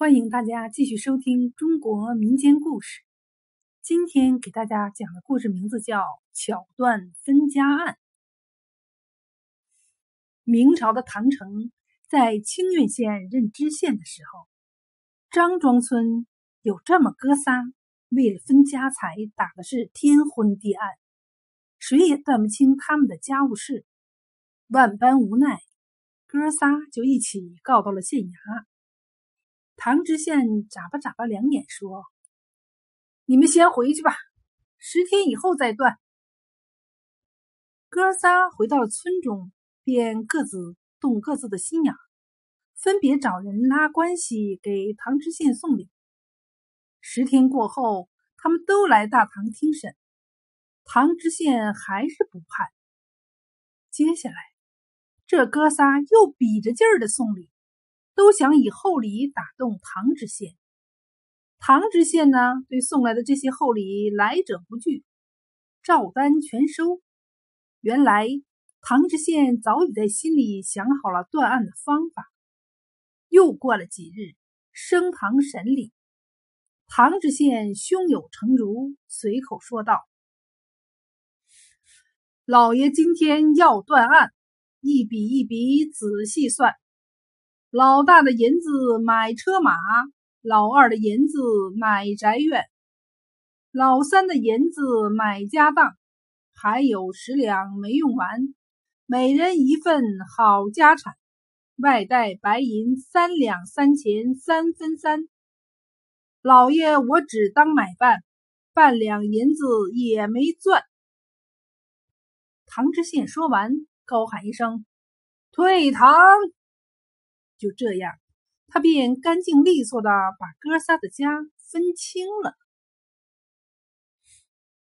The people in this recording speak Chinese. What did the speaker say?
欢迎大家继续收听中国民间故事。今天给大家讲的故事名字叫《巧断分家案》。明朝的唐成在清苑县任知县的时候，张庄村有这么哥仨，为了分家财打的是天昏地暗，谁也断不清他们的家务事。万般无奈，哥仨就一起告到了县衙。唐知县眨巴眨巴两眼，说：“你们先回去吧，十天以后再断。”哥仨回到村中，便各自动各自的心眼，分别找人拉关系给唐知县送礼。十天过后，他们都来大堂听审，唐知县还是不判。接下来，这哥仨又比着劲儿的送礼。都想以厚礼打动唐知县。唐知县呢，对送来的这些厚礼来者不拒，照单全收。原来唐知县早已在心里想好了断案的方法。又过了几日，升堂审理，唐知县胸有成竹，随口说道：“老爷今天要断案，一笔一笔仔细算。”老大的银子买车马，老二的银子买宅院，老三的银子买家当，还有十两没用完，每人一份好家产，外带白银三两三钱三分三。老爷，我只当买办，半两银子也没赚。唐知县说完，高喊一声：“退堂！”就这样，他便干净利索的把哥仨的家分清了。